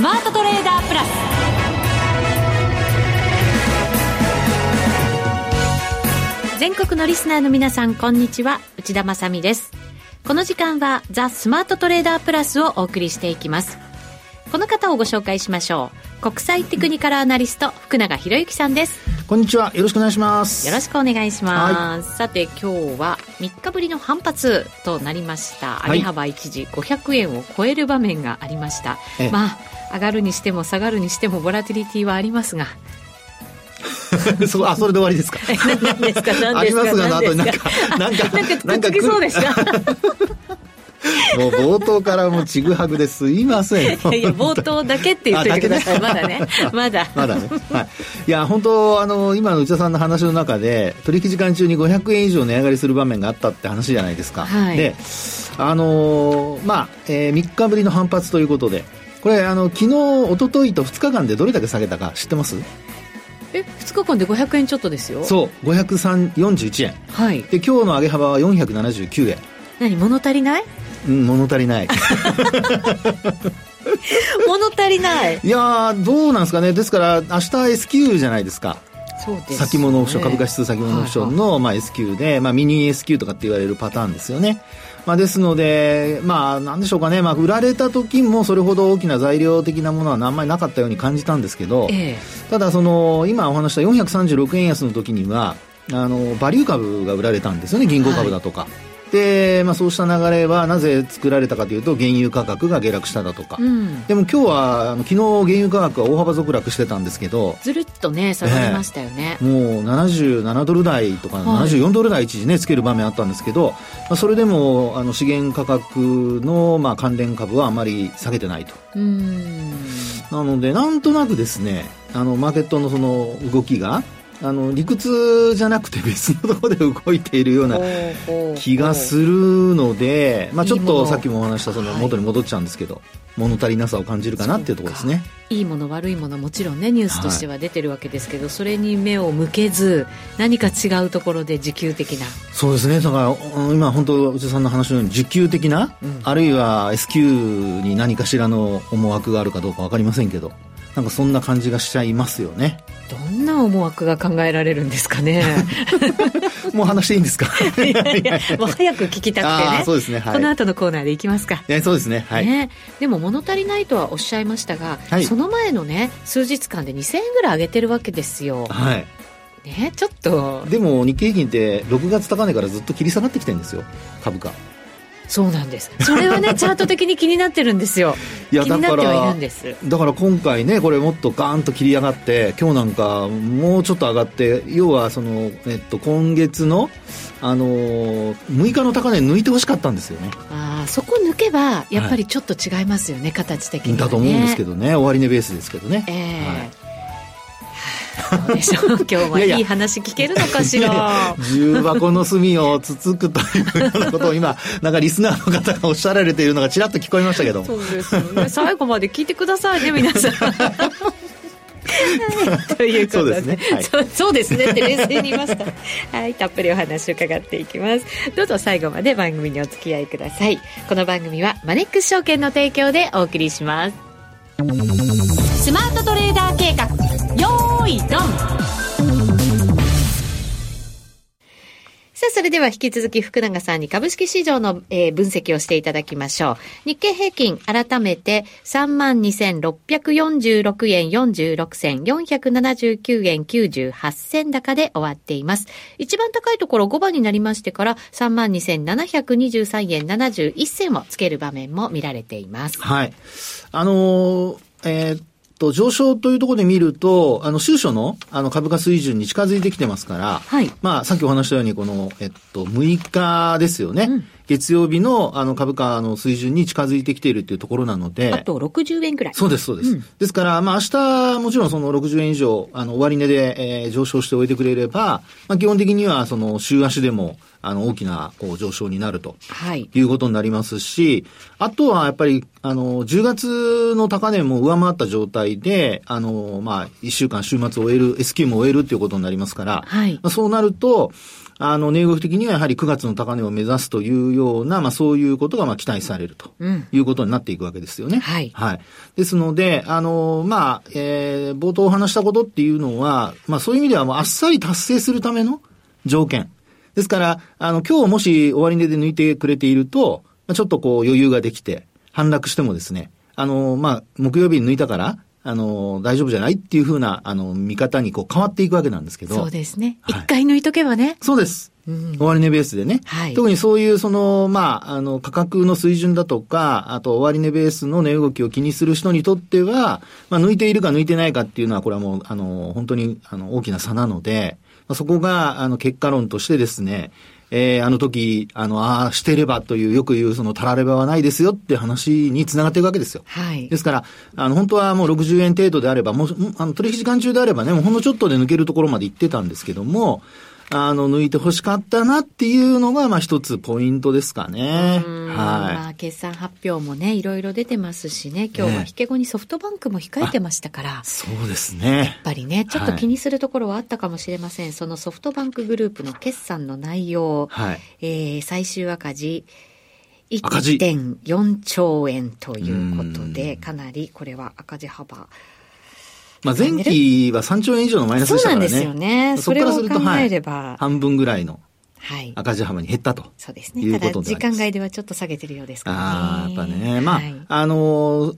スマートトレーダープラス。全国のリスナーの皆さんこんにちは。内田まさです。この時間はザ・スマートトレーダープラスをお送りしていきます。この方をご紹介しましょう。国際テクニカルアナリスト福永博之さんです。こんにちは。よろしくお願いします。よろしくお願いします、はい、さて今日は3日ぶりの反発となりました。上げ幅一時500円を超える場面がありました、まあ上がるにしても下がるにしてもボラティリティはありますが。そあそれで終わりですか？何ですか？何ですか？ありますがなとなんかなんかなんかくっつきそうでしたもう冒頭からもうちぐはぐですいません。いや冒頭だけって言ってください。まだね。まだ。まだね。はい。いや、本当あの、今の内田さんの話の中で、取引時間中に500円以上値上がりする場面があったって話じゃないですか。はい、で、あのー、まあ、えー、3日ぶりの反発ということで、これ、あの、昨日、一昨日と2日間でどれだけ下げたか知ってます？え2日間で500円ちょっとですよそう541円はいで今日の上げ幅は479円何物足りない？うん物足りない。物足りない。いやどうなんですかね。ですから明日 S q じゃないですか。そうです、ね、先物オプション株価指数先物オプションの、まあ、S q で、まあ、ミニ S q とかって言われるパターンですよね。まあ、ですので、まあ、なんでしょうかね、まあ、売られた時もそれほど大きな材料的なものはあんまりなかったように感じたんですけど、ええ、ただその、今お話した436円安の時には、あの、バリュー株が売られたんですよね、銀行株だとか。はいで、まあ、そうした流れはなぜ作られたかというと原油価格が下落しただとか、うん、でも今日はあの昨日原油価格は大幅続落してたんですけど。ずるっとね下がりましたよね、えー、もう77ドル台とか74ドル台一時ねつける場面あったんですけど、まあ、それでもあの資源価格のまあ関連株はあまり下げてないと。なのでなんとなくですねあのマーケットのその動きがあの理屈じゃなくて別のところで動いているような気がするので、まあ、ちょっとさっきもお話したその元に戻っちゃうんですけど、はい、物足りなさを感じるかなっていうところですね。いいもの悪いものもちろんねニュースとしては出てるわけですけど、はい、それに目を向けず何か違うところで自給的な。そうですね。だから今本当内田さんの話のように自給的な、うん、あるいは S q に何かしらの思惑があるかどうか分かりませんけどなんかそんな感じがしちゃいますよね。どんな思惑が考えられるんですかね。もう話していいんですか？いやいやもう早く聞きたくてね。そうですね、はい、この後のコーナーでいきますか。そうですね。はい、ね、でも物足りないとはおっしゃいましたが、はい、その前のね数日間で2000円ぐらい上げてるわけですよ。はい。ねちょっと。でも日経平均って6月高値からずっと切り下がってきてるんですよ株価そうなんです。それはね チャート的に気になってるんですよ。いや気になってはいるんです。だから今回ねこれもっとガーンと切り上がって今日なんかもうちょっと上がって要はその、えっと、今月のあのー、6日の高値抜いてほしかったんですよね。ああそこ抜けばやっぱりちょっと違いますよね、はい、形的に、ね、だと思うんですけどね。終値ベースですけどね。ええ。ーはいどうでしょう？今日はいい話聞けるのかしら？重箱の隅をつつくというようなことを今なんかリスナーの方がおっしゃられているのがちらっと聞こえましたけどそうですよね。最後まで聞いてくださいね皆さん。ということで。そうですね、はい、そそうですねって冷静に言いました。はいたっぷりお話を伺っていきます。どうぞ最後まで番組にお付き合いください。この番組はマネックス証券の提供でお送りします。スマートトレーダー計画よーいドンさあ、それでは引き続き福永さんに株式市場の、えー、分析をしていただきましょう。日経平均、改めて32,646円46銭、479円98銭高で終わっています。一番高いところ5番になりましてから32,723円71銭をつける場面も見られています。はい。あのー、えーと、上昇というところで見ると、あの、収書の、あの、株価水準に近づいてきてますから、はい。まあ、さっきお話したように、この、えっと、6日ですよね。うん、月曜日の、あの、株価の水準に近づいてきているっていうところなので。あと60円ぐらい。そうです、そうです。うん、ですから、まあ、明日、もちろんその60円以上、あの、終値で、えー、上昇しておいてくれれば、まあ、基本的には、その、週足でも、あの、大きな、こう、上昇になると。はい。いうことになりますし、あとは、やっぱり、あの、10月の高値も上回った状態で、あの、まあ、1週間週末を終える、S q も終えるっていうことになりますから、はい。まあ、そうなると、あの、値動き的にはやはり9月の高値を目指すというような、まあそういうことがまあ期待されるということになっていくわけですよね。はい。はい。ですので、あの、まあ、えー、冒頭お話したことっていうのは、まあそういう意味ではもうあっさり達成するための条件。ですから、あの、今日もし終値で抜いてくれていると、ちょっとこう余裕ができて、反落してもですね、あの、まあ、木曜日に抜いたから、あの、大丈夫じゃないっていうふうな、あの、見方にこう変わっていくわけなんですけど。そうですね。一、はい、回抜いとけばね。そうです。うん、終値ベースでね。はい、特にそういう、その、まあ、あの、価格の水準だとか、あと終値ベースの値動きを気にする人にとっては、まあ、抜いているか抜いてないかっていうのは、これはもう、あの、本当に、あの、大きな差なので、まあ、そこが、あの、結果論としてですね、えー、あの時、あの、ああ、してればという、よく言う、その、たらればはないですよって話につながっていくわけですよ。はい。ですから、あの、本当はもう60円程度であれば、もう、あの、取引時間中であればね、もうほんのちょっとで抜けるところまで行ってたんですけども、あの、抜いて欲しかったなっていうのが、まあ一つポイントですかね。はい。まあ、決算発表もね、いろいろ出てますしね、今日は引け後にソフトバンクも控えてましたから。そうですね。やっぱりね、ちょっと気にするところはあったかもしれません。はい、そのソフトバンクグループの決算の内容、はい、えー、最終赤字、1.4兆円ということで、かなりこれは赤字幅、まあ、前期は3兆円以上のマイナスでしたからね。そうなんですよね。それを考えれば、はい、半分ぐらいの。赤字幅に減ったと。そうですね。ただ、時間外ではちょっと下げてるようですからね。ああ、やっぱね。まあ、はい、あの、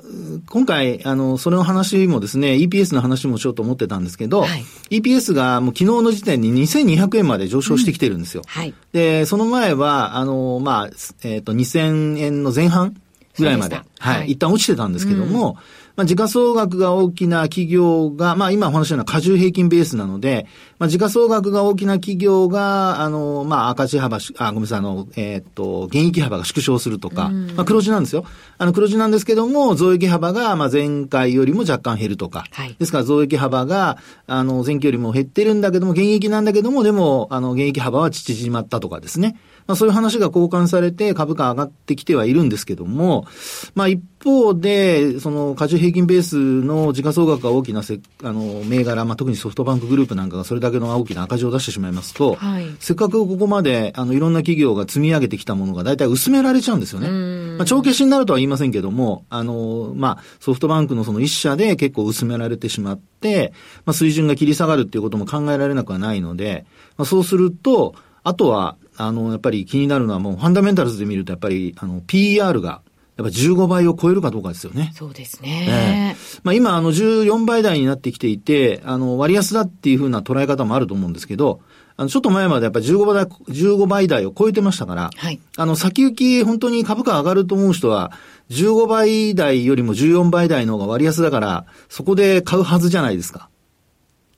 今回、あの、それの話もですね、EPS の話もしようと思ってたんですけど、はい、EPS がもう昨日の時点に2200円まで上昇してきてるんですよ。うん、はい。で、その前は、あの、まあ、えっ、ー、と、2000円の前半ぐらいまで、はい、一旦落ちてたんですけども、うんまあ、時価総額が大きな企業が、まあ、今お話したような過重平均ベースなので、まあ、時価総額が大きな企業が、あの、まあ、赤字幅、あ、ごめんなさい、あの、えー、っと、減益幅が縮小するとか、まあ、黒字なんですよ。あの、黒字なんですけども、増益幅が、まあ、前回よりも若干減るとか。はい、ですから、増益幅が、あの、前期よりも減ってるんだけども、減益なんだけども、でも、あの、減益幅は縮まったとかですね。まあ、そういう話が交換されて株価上がってきてはいるんですけども、まあ、一方で、その、過重平均ベースの時価総額が大きなせ、あの、銘柄、まあ、特にソフトバンクグループなんかがそれだけの大きな赤字を出してしまいますと、はい、せっかくここまで、あの、いろんな企業が積み上げてきたものが大体薄められちゃうんですよね。まあ、帳消しになるとは言いませんけども、あの、まあ、ソフトバンクのその一社で結構薄められてしまって、まあ、水準が切り下がるっていうことも考えられなくはないので、まあ、そうすると、あとは、あの、やっぱり気になるのはもうファンダメンタルズで見るとやっぱり、あの、PR がやっぱ15倍を超えるかどうかですよね。そうですね。えー、まあ今、あの、14倍台になってきていて、あの、割安だっていうふうな捉え方もあると思うんですけど、あの、ちょっと前までやっぱり15倍台、15倍台を超えてましたから、はい。あの、先行き本当に株価上がると思う人は、15倍台よりも14倍台の方が割安だから、そこで買うはずじゃないですか。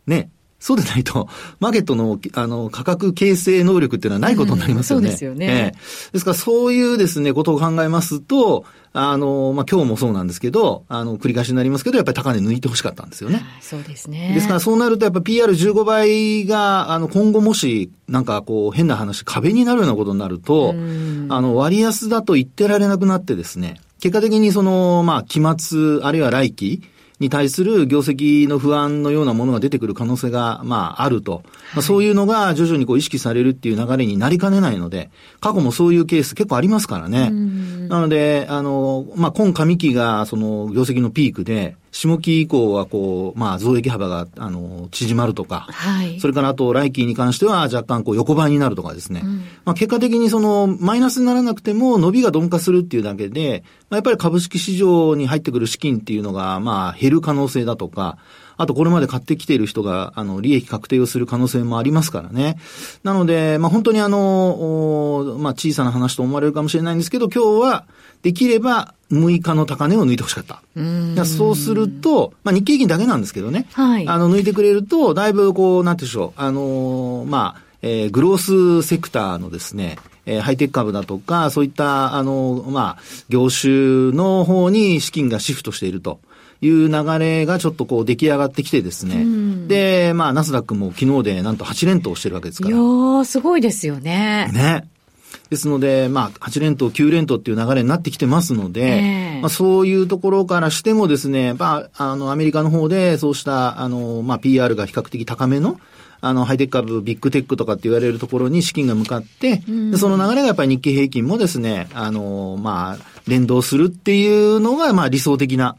ね。そうでないと、マーケットの、あの、価格形成能力っていうのはないことになりますよね。うん、そうですよね、ええ。ですからそういうですね、ことを考えますと、あの、まあ、今日もそうなんですけど、あの、繰り返しになりますけど、やっぱり高値抜いてほしかったんですよね。そうですね。ですからそうなると、やっぱ PR15 倍が、あの、今後もし、なんかこう、変な話、壁になるようなことになると、あの、割安だと言ってられなくなってですね、結果的にその、まあ、期末、あるいは来期、に対する業績の不安のようなものが出てくる可能性が、まあ、あると。まあ、そういうのが徐々にこう意識されるっていう流れになりかねないので、過去もそういうケース結構ありますからね。なので、あの、まあ、今上期がその業績のピークで、下期以降はこう、まあ、増益幅が、あの、縮まるとか、はい。それからあと、来期に関しては若干こう、横ばいになるとかですね。うん、まあ、結果的にその、マイナスにならなくても、伸びが鈍化するっていうだけで、まあ、やっぱり株式市場に入ってくる資金っていうのが、まあ、減る可能性だとか、あとこれまで買ってきている人が、あの、利益確定をする可能性もありますからね。なので、まあ本当にあの、まあ小さな話と思われるかもしれないんですけど、今日は、できれば6日の高値を抜いてほしかった。うそうすると、まあ日経平均だけなんですけどね。はい。あの、抜いてくれると、だいぶこう、なんていうんでしょう。あのまあ、えー、グロースセクターのですね、えー、ハイテク株だとか、そういった、あの、まあ、業種の方に資金がシフトしていると。いう流れがちょっとこう出来上がってきてですね。うん、で、まあ、ナスダックも昨日でなんと8連投してるわけですから。いやー、すごいですよね。ね。ですので、まあ、8連投、9連投っていう流れになってきてますので、えー、まあ、そういうところからしてもですね、まあ、あの、アメリカの方で、そうした、あの、まあ、PR が比較的高めの、あの、ハイテク株、ビッグテックとかって言われるところに資金が向かって、でその流れがやっぱり日経平均もですね、あの、まあ、連動するっていうのが、まあ理想的な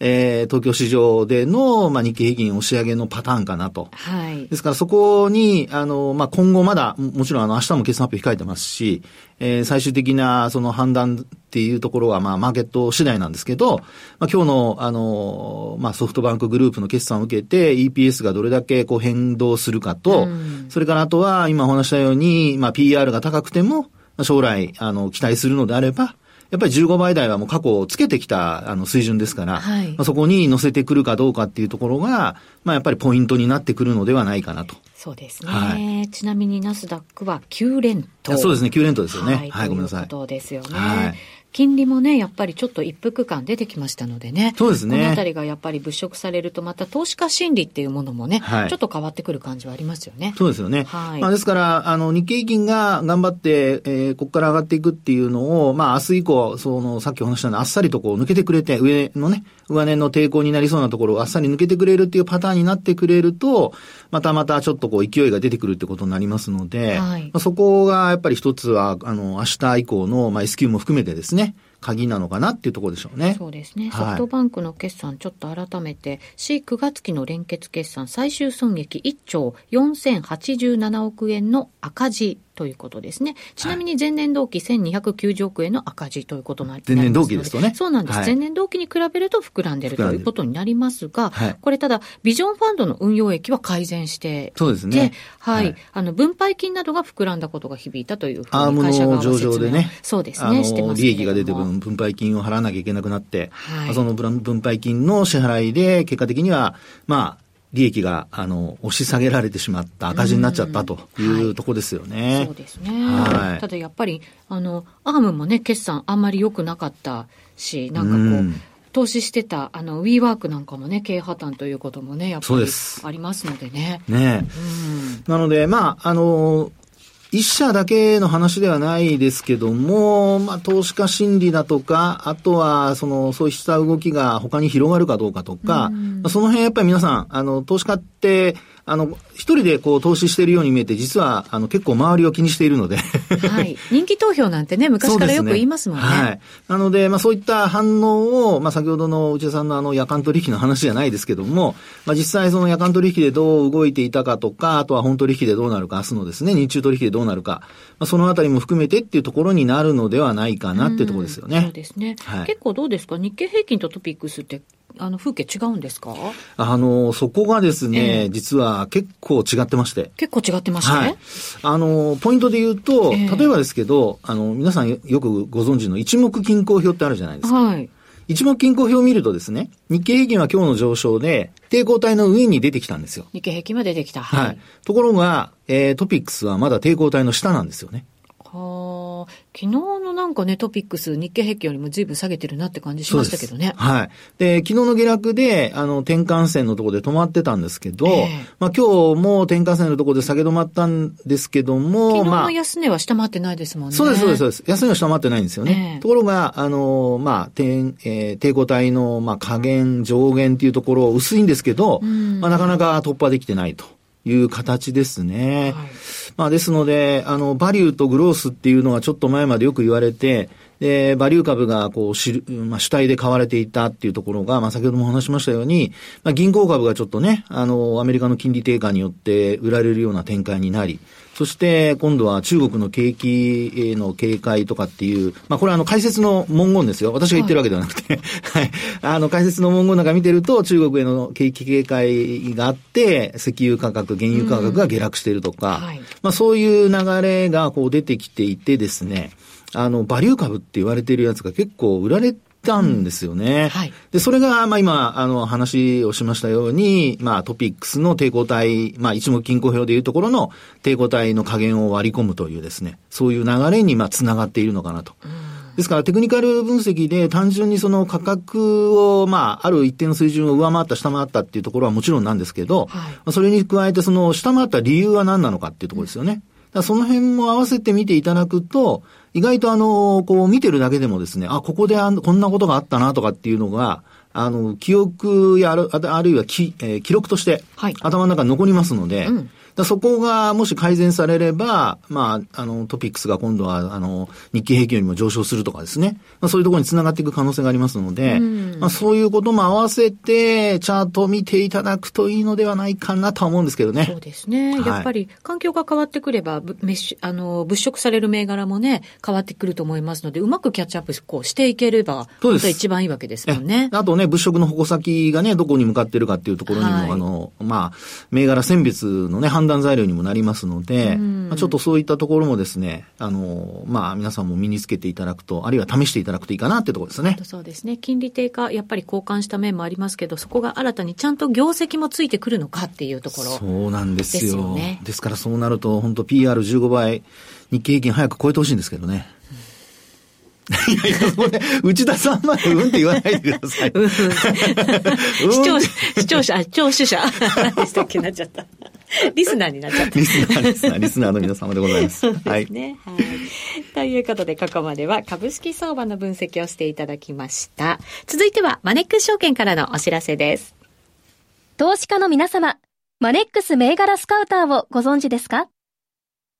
えー、東京市場での、まあ、日経平均押し上げのパターンかなと。はい。ですからそこに、あの、まあ、今後まだ、もちろんあの、明日も決算発表控えてますし、えー、最終的なその判断っていうところは、まあ、マーケット次第なんですけど、まあ、今日の、あの、まあ、ソフトバンクグループの決算を受けて、EPS がどれだけこう変動するかと、うん、それからあとは、今お話したように、まあ、PR が高くても、将来、あの、期待するのであれば、やっぱり15倍台はもう過去つけてきたあの水準ですから、はい、まあ、そこに乗せてくるかどうかっていうところが、まあ、やっぱりポイントになってくるのではないかなと。そうですね。はい、ちなみにナスダックは9連投。そうですね、9連投ですよね。はい、はい、ごめんなさい。そうですよね。はい金利もね、やっぱりちょっと一服感出てきましたのでね。そうですね。このあたりがやっぱり物色されると、また投資家心理っていうものもね、はい、ちょっと変わってくる感じはありますよね。そうですよね。はい。まあ、ですから、あの、日経平均が頑張って、えー、ここから上がっていくっていうのを、まあ、明日以降、その、さっきお話したように、あっさりとこう抜けてくれて、上のね、上値の抵抗になりそうなところをあっさり抜けてくれるっていうパターンになってくれると、またまたちょっとこう勢いが出てくるってことになりますので、はい、まあ、そこがやっぱり一つは、あの、明日以降の、まあ、S q も含めてですね、鍵なのかなっていうところでしょうね。そうですね。ソフトバンクの決算、ちょっと改めて、4、9月期の連結決算、最終損益1兆4087億円の赤字ということですね。ちなみに前年同期1290億円の赤字ということになります前年同期ですとね。そうなんです。はい、前年同期に比べると膨らんでるということになりますが、はい、これただ、ビジョンファンドの運用益は改善してそうですね。はい、はい。あの、分配金などが膨らんだことが響いたというふうに会社側は上場でね。そうですね。してます利益が出て分、分配金を払わなきゃいけなくなって、はい、その分配金の支払いで、結果的には、まあ、利益が、あの、押し下げられてしまった赤字になっちゃったというとこですよね。はい、そうですね。はい。ただやっぱり、あの、アームもね、決算あんまり良くなかったし、なんかこう、う投資してた、あの、ウィーワークなんかもね、経営破綻ということもね、やっぱりありますのでね。ね、うん、なので、まあ、あの、一社だけの話ではないですけども、まあ、投資家心理だとか、あとは、その、そうした動きが他に広がるかどうかとか、その辺やっぱり皆さん、あの、投資家って、あの、一人でこう投資しているように見えて、実は、あの、結構周りを気にしているのではい。人気投票なんて ね、昔からよく言いますもんね。ねはい。なので、まあそういった反応を、まあ先ほどの内田さんのあの夜間取引の話じゃないですけども、まあ実際その夜間取引でどう動いていたかとか、あとは本取引でどうなるか、明日のですね、日中取引でどうなるか、まあそのあたりも含めてっていうところになるのではないかなっていうところですよね。そうですね。はい、結構どうですか？日経平均とトピックスってあの風景違うんですか？あの、そこがですね、えー、実は結構違ってまして。結構違ってまして、はい、あの、ポイントで言うと、えー、例えばですけど、あの、皆さんよくご存知の一目均衡表ってあるじゃないですか。はい。一目均衡表を見るとですね、日経平均は今日の上昇で、抵抗体の上に出てきたんですよ。日経平均は出てきた。はい。はい、ところが、えー、トピックスはまだ抵抗体の下なんですよね。はあ、昨日のなんかね、トピックス、日経平均よりも随分下げてるなって感じしましたけどね。はい。で、昨日の下落で、あの、転換線のところで止まってたんですけど、えー、まあ今日も転換線のところで下げ止まったんですけども、昨日の安値は下回ってないですもんね。そうです、そうです、そうです。安値は下回ってないんですよね。えー、ところが、あの、まあ、点、えー、抵抗体の、まあ、下限、上限っていうところ薄いんですけど、まあ、なかなか突破できてないと。いう形ですね。はい、まあですので、あの、バリューとグロースっていうのはちょっと前までよく言われて、で、バリュー株がこう、しまあ、主体で買われていたっていうところが、まあ、先ほども話しましたように、まあ、銀行株がちょっとね、あの、アメリカの金利低下によって売られるような展開になり、そして今度は中国の景気への警戒とかっていう、まあこれはあの解説の文言ですよ。私が言ってるわけではなくて、はい。あの解説の文言なんか見てると中国への景気警戒があって、石油価格、原油価格が下落しているとか、うんはい、まあそういう流れがこう出てきていてですね、あの、バリュー株って言われているやつが結構売られたんですよね。うん、はい。で、それが、まあ今、あの、話をしましたように、まあトピックスの抵抗体、まあ一目均衡表でいうところの抵抗体の加減を割り込むというですね、そういう流れに、まあ繋がっているのかなと。うんですからテクニカル分析で単純にその価格を、まあ、ある一定の水準を上回った、下回ったっていうところはもちろんなんですけど、はい、それに加えてその下回った理由は何なのかっていうところですよね。だその辺も合わせて見ていただくと、意外とあの、こう見てるだけでもですね、あ、ここであこんなことがあったなとかっていうのが、あの、記憶やある、あるいはき、えー、記録として、頭の中に残りますので、うんそこがもし改善されれば、まあ、あの、トピックスが今度は、あの、日経平均よりも上昇するとかですね。まあ、そういうところにつながっていく可能性がありますので、まあ、そういうことも合わせて、チャートを見ていただくといいのではないかなとは思うんですけどね。そうですね。やっぱり、環境が変わってくれば、あの、物色される銘柄もね、変わってくると思いますので、うまくキャッチアップこうしていければ、そうです。一番いいわけですもんね。あとね、物色の矛先がね、どこに向かってるかっていうところにも、はい、あの、まあ、銘柄選別のね、判断材料にもなりますので、まあ、ちょっとそういったところもですね、あの、まあ、皆さんも身につけていただくと、あるいは試していただくといいかなってところですね。そうですね。金利低下、やっぱり交換した面もありますけど、そこが新たにちゃんと業績もついてくるのかっていうところ、そうなんですよ。ね、ですからそうなると、本当 PR15 倍、日経平均早く超えてほしいんですけどね。いやいや、それ、内田さんまでうんって言わないでください。うん、視聴者、視聴者、聴取者。何でしたっけ？なっちゃった。リスナーになっちゃった。リスナー、リスナー、リスナーの皆様でございます。そうですね。はい。はい、ということで、ここまでは株式相場の分析をしていただきました。続いては、マネックス証券からのお知らせです。投資家の皆様、マネックス銘柄スカウターをご存知ですか？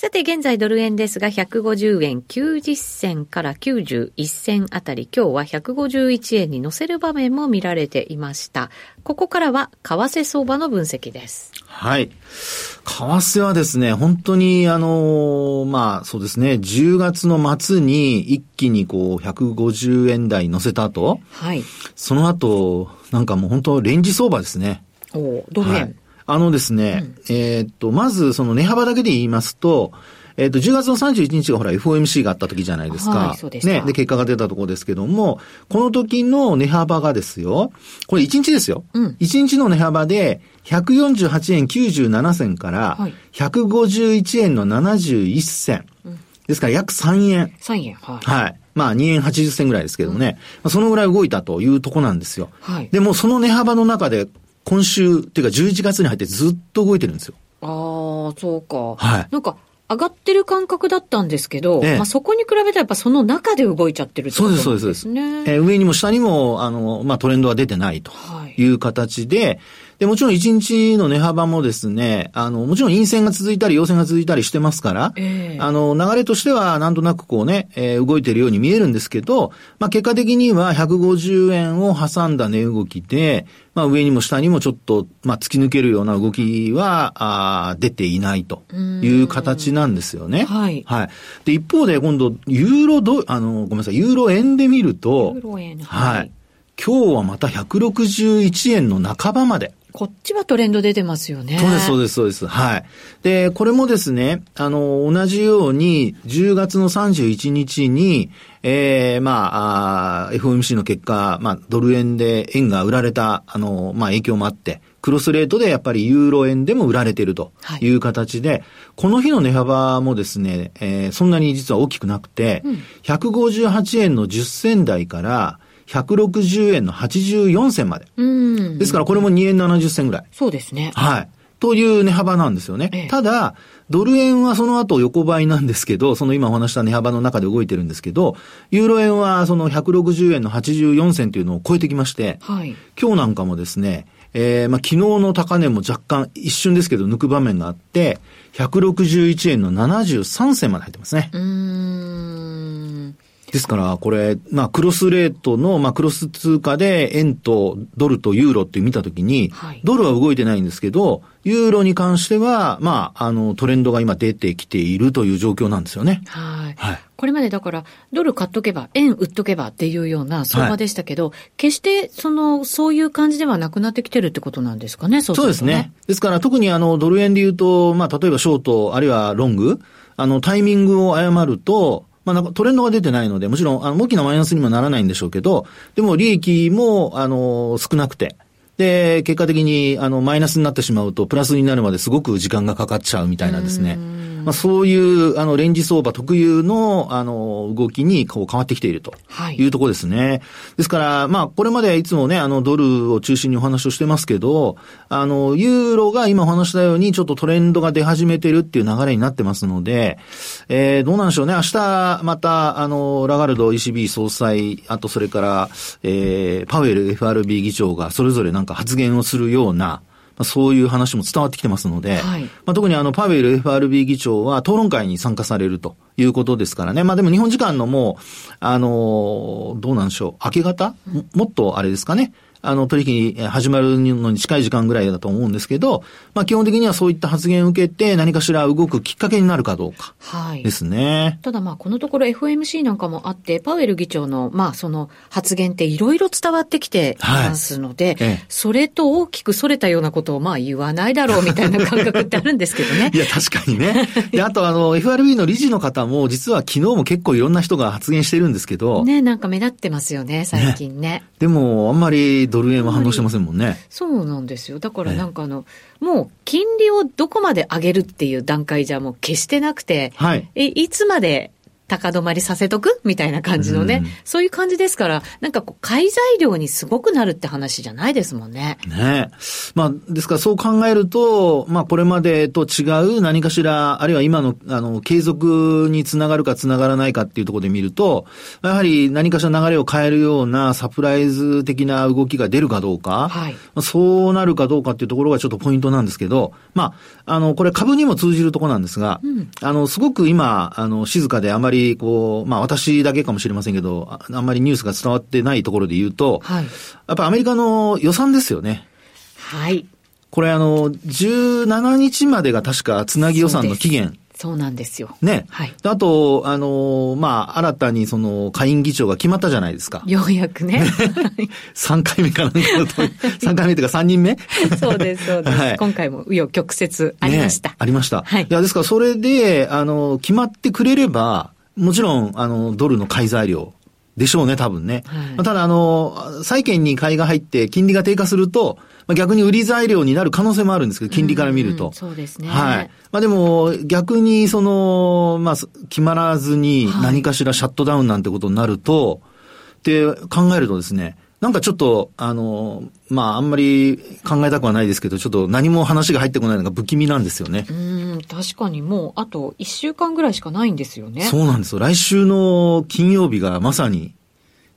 さて、現在ドル円ですが、150円90銭から91銭あたり、今日は151円に乗せる場面も見られていました。ここからは、為替相場の分析です。はい。為替はですね、本当に、あのまあ、そうですね、10月の末に一気にこう、150円台乗せた後、はい。その後、なんかもう本当、レンジ相場ですね。おドル円。はい、あのですね、うん、えっと、まずその値幅だけで言いますと、えっ、と、10月の31日がほら FOMC があった時じゃないですか。はい、そうですね。で、結果が出たところですけども、この時の値幅がですよ、これ1日ですよ。うん、1日の値幅で、148円97銭から、151円の71銭。うん、ですから約3円。3円、はい。はい。まあ2円80銭ぐらいですけどもね、うん、そのぐらい動いたというとこなんですよ。はい。でもその値幅の中で、今週、っていうか11月に入ってずっと動いてるんですよ。ああ、そうか。はい。なんか、上がってる感覚だったんですけど、ええ、まあそこに比べたらやっぱその中で動いちゃってるってことですね。そうです、そうです。えー、上にも下にも、あの、まあトレンドは出てないという形で、はい、で、もちろん1日の値幅もですね、あの、もちろん陰線が続いたり陽線が続いたりしてますから、えー、あの、流れとしてはなんとなくこうね、えー、動いてるように見えるんですけど、まあ、結果的には150円を挟んだ値動きで、まあ、上にも下にもちょっと、まあ、突き抜けるような動きは、あ出ていないという形なんですよね。はい。はい。で、一方で今度、ユーロド、あの、ごめんなさい、ユーロ円で見ると、ユーロ円、はい、はい。今日はまた161円の半ばまで。こっちはトレンド出てますよね。そうです、そうです、そうです。はい。で、これもですね、あの、同じように、10月の31日に、ええー、まああ、FOMC の結果、まあ、ドル円で円が売られた、あの、まあ、影響もあって、クロスレートでやっぱりユーロ円でも売られているという形で、はい、この日の値幅もですね、えー、そんなに実は大きくなくて、うん、158円の10銭台から、160円の84銭まで。ですからこれも2円70銭ぐらい。そうですね。はい。という値幅なんですよね。ええ、ただ、ドル円はその後横ばいなんですけど、その今お話した値幅の中で動いてるんですけど、ユーロ円はその160円の84銭というのを超えてきまして、はい、今日なんかもですね、えー、まあ昨日の高値も若干一瞬ですけど抜く場面があって、161円の73銭まで入ってますね。うん。ですから、これ、まあ、クロスレートの、まあ、クロス通貨で円とドルとユーロって見たときに、はい、ドルは動いてないんですけど、ユーロに関しては、まあ、あの、トレンドが今出てきているという状況なんですよね。はい。はい。これまでだから、ドル買っとけば、円売っとけばっていうような相場でしたけど、はい、決して、その、そういう感じではなくなってきてるってことなんですかね、そう、ね、そうですね。ですから、特にあの、ドル円で言うと、まあ、例えばショート、あるいはロング、あの、タイミングを誤ると、まあ、なんかトレンドが出てないので、もちろん、あの、大きなマイナスにもならないんでしょうけど、でも利益も、あの、少なくて、で、結果的に、あの、マイナスになってしまうと、プラスになるまですごく時間がかかっちゃうみたいなですね。まあ、そういう、あの、レンジ相場特有の、あの、動きに、こう、変わってきているというところですね。はい、ですから、まあ、これまでいつもね、あの、ドルを中心にお話をしてますけど、あの、ユーロが今お話したように、ちょっとトレンドが出始めてるっていう流れになってますので、えー、どうなんでしょうね。明日、また、あの、ラガルド ECB 総裁、あとそれから、えー、パウエル FRB 議長がそれぞれなんか発言をするような、まあ、そういう話も伝わってきてますので、はい、まあ、特にあの、パウエル FRB 議長は討論会に参加されるということですからね。まあでも日本時間のもう、あの、どうなんでしょう、明け方？もっとあれですかね。あの、取引始まるのに近い時間ぐらいだと思うんですけど、まあ基本的にはそういった発言を受けて何かしら動くきっかけになるかどうか。はい。ですね。ただまあこのところ FOMC なんかもあって、パウエル議長のまあその発言っていろいろ伝わってきていますので、はいええ、それと大きくそれたようなことをまあ言わないだろうみたいな感覚ってあるんですけどね。いや、確かにね。で、あとあの、FRB の理事の方も実は昨日も結構いろんな人が発言してるんですけど。ね、なんか目立ってますよね、最近ね。ねでも、あんまりドル円は反応してませんもんね。そうなんですよ。だからなんかあの、もう金利をどこまで上げるっていう段階じゃもう決してなくて、はい、えいつまで高止まりさせとく？みたいな感じのね、うん、そういう感じですから、なんかこう、買い材料にすごくなるって話じゃないですもんね。ね。まあ、ですからそう考えると、まあ、これまでと違う何かしら、あるいは今の、あの、継続につながるかつながらないかっていうところで見ると、やはり何かしら流れを変えるようなサプライズ的な動きが出るかどうか、はい、そうなるかどうかっていうところがちょっとポイントなんですけど、まあ、あの、これ株にも通じるところなんですが、うん、あの、すごく今、あの、静かであまりこう、まあ私だけかもしれませんけど、ああんまりニュースが伝わってないところで言うと、はい、やっぱアメリカの予算ですよね。はい。これあの、17日までが確かつなぎ予算の期限。そうなんですよ。ね。はい。あと、あの、まあ、新たにその、下院議長が決まったじゃないですか。ようやくね。3回目かなんかだと、3回目というか3人目？そうです、そうです。はい、今回も紆余曲折ありました。ね、ありました。はい。いや、ですからそれで、あの、決まってくれれば、もちろん、あの、ドルの買い材料でしょうね、多分ね。はい、ただ、あの、債券に買いが入って金利が低下すると、まあ、逆に売り材料になる可能性もあるんですけど、金利から見ると。うんうん、そうですね。はい。まあでも、逆に、その、まあ、決まらずに何かしらシャットダウンなんてことになると、はい、って考えるとですね、なんかちょっと、あの、まあ、あんまり考えたくはないですけど、ちょっと何も話が入ってこないのが不気味なんですよね。うん、確かにもう、あと1週間ぐらいしかないんですよね。そうなんですよ。来週の金曜日がまさに、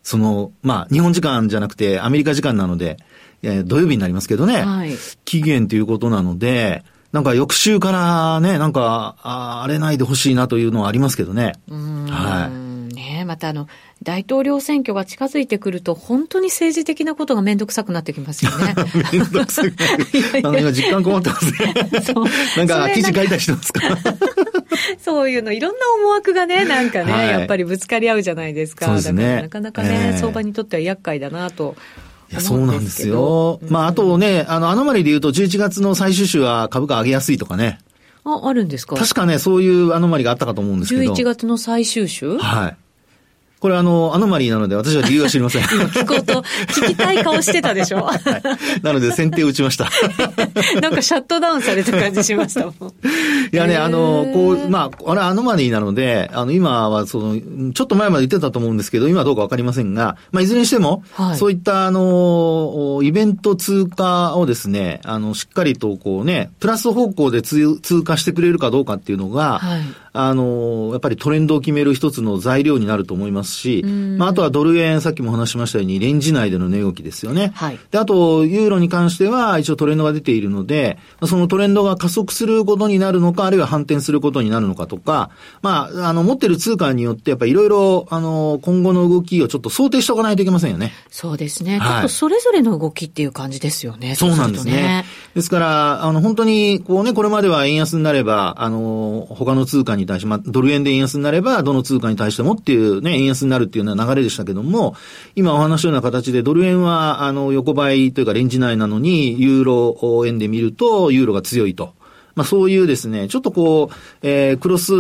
その、まあ、日本時間じゃなくてアメリカ時間なので、えー、土曜日になりますけどね、はい、期限ということなので、なんか翌週からね、なんか、あ荒れないでほしいなというのはありますけどね。はい。ねまたあの、大統領選挙が近づいてくると、本当に政治的なことがめんどくさくなってきますよね。めんどくさく。あの、今実感困ってますね。なんか、記事書いたりしてますか？そういうの、いろんな思惑がね、なんかね、はい、やっぱりぶつかり合うじゃないですか。そうですね。なかなかね、えー、相場にとっては厄介だなと。いや、そうなんですよ。うん、まあ、あとね、あの、アノマリで言うと、11月の最終週は株価上げやすいとかね。あ、あるんですか？確かね、そういうアノマリがあったかと思うんですけど。11月の最終週？はい。これあの、アノマリーなので私は理由は知りません。今聞こうと、聞きたい顔してたでしょ、はい、なので先手を打ちました。なんかシャットダウンされた感じしましたもん。いやね、あの、こう、まあ、あれアノマリーなので、あの、今はその、ちょっと前まで言ってたと思うんですけど、今どうかわかりませんが、まあ、いずれにしても、はい、そういったあの、イベント通貨をですね、あの、しっかりとこうね、プラス方向で通過してくれるかどうかっていうのが、はいあの、やっぱりトレンドを決める一つの材料になると思いますし、まあ、あとはドル円、さっきも話しましたように、レンジ内での値動きですよね。はい。で、あと、ユーロに関しては、一応トレンドが出ているので、そのトレンドが加速することになるのか、あるいは反転することになるのかとか、まあ、あの、持ってる通貨によって、やっぱりいろいろ、あの、今後の動きをちょっと想定しておかないといけませんよね。そうですね。はい、ちょっとそれぞれの動きっていう感じですよね。そうなんですね。ですから、あの、本当に、こうね、これまでは円安になれば、あの、他の通貨に対して、まあ、ドル円で円安になれば、どの通貨に対してもっていうね、円安になるっていうような流れでしたけども、今お話したような形で、ドル円は、あの、横ばいというかレンジ内なのに、ユーロ円で見ると、ユーロが強いと。まあそういうですね、ちょっとこう、えー、クロス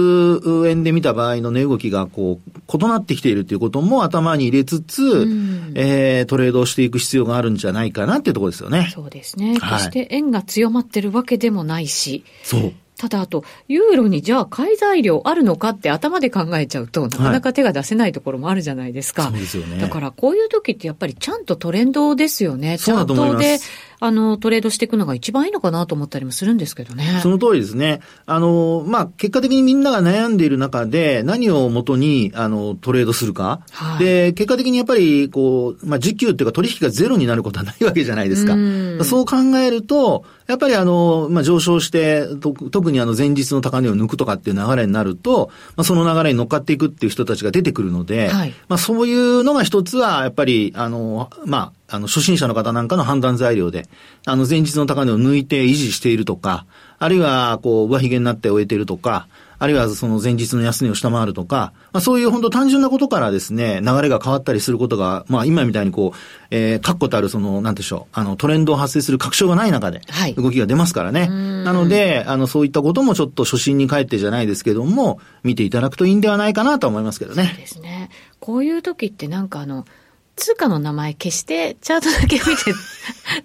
円で見た場合の値動きがこう、異なってきているということも頭に入れつつ、うん、えー、トレードをしていく必要があるんじゃないかなっていうところですよね。そうですね。決して円が強まってるわけでもないし。そう。ただあと、ユーロにじゃあ買い材料あるのかって頭で考えちゃうと、なかなか手が出せないところもあるじゃないですか。はい、そうですよね。だからこういう時ってやっぱりちゃんとトレンドですよね。チャートで、あの、トレードしていくのが一番いいのかなと思ったりもするんですけどね。その通りですね。あの、まあ、結果的にみんなが悩んでいる中で、何をもとに、あの、トレードするか。はい、で、結果的にやっぱり、こう、まあ、時給っていうか取引がゼロになることはないわけじゃないですか。うそう考えると、やっぱりあの、まあ、上昇して、特にあの前日の高値を抜くとかっていう流れになると、まあ、その流れに乗っかっていくっていう人たちが出てくるので、はい、まあ、そういうのが一つは、やっぱり、あの、まあ、あの、初心者の方なんかの判断材料で、あの、前日の高値を抜いて維持しているとか、あるいは、こう、上髭になって終えているとか、あるいはその前日の安値を下回るとか、まあそういう本当単純なことからですね、流れが変わったりすることが、まあ今みたいにこう、えー、確固たるその、なんでしょう、あの、トレンドを発生する確証がない中で、動きが出ますからね。はい、なので、あの、そういったこともちょっと初心に帰ってじゃないですけども、見ていただくといいんではないかなと思いますけどね。そうですね。こういう時ってなんかあの、通貨の名前消して、チャートだけ見て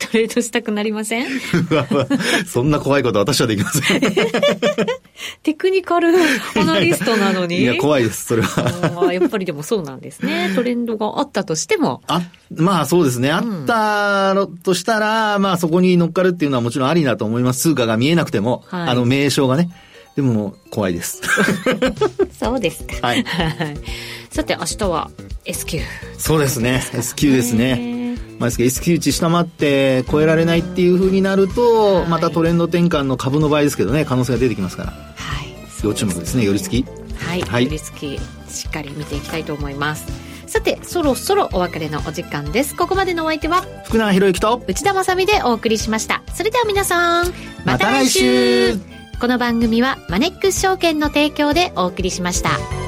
トレードしたくなりません？そんな怖いこと私はできません。テクニカルアナリストなのに？いや、怖いです、それは。やっぱりでもそうなんですね。トレンドがあったとしても。あ、まあそうですね。あったとしたら、まあそこに乗っかるっていうのはもちろんありだと思います。通貨が見えなくても、はい、あの名称がね。でも怖いです。そうですか。はい。さて明日は？S q そうですね。S q ですね。まあ、S q 値下回って超えられないっていうふうになると、またトレンド転換の株の場合ですけどね可能性が出てきますから。はい。要注目ですね寄り付き。はい、はい、寄り付きしっかり見ていきたいと思います。さてそろそろお別れのお時間です。ここまでのお相手は福永博之と内田まさでお送りしました。それでは皆さんまた来週。ま、この番組はマネックス証券の提供でお送りしました。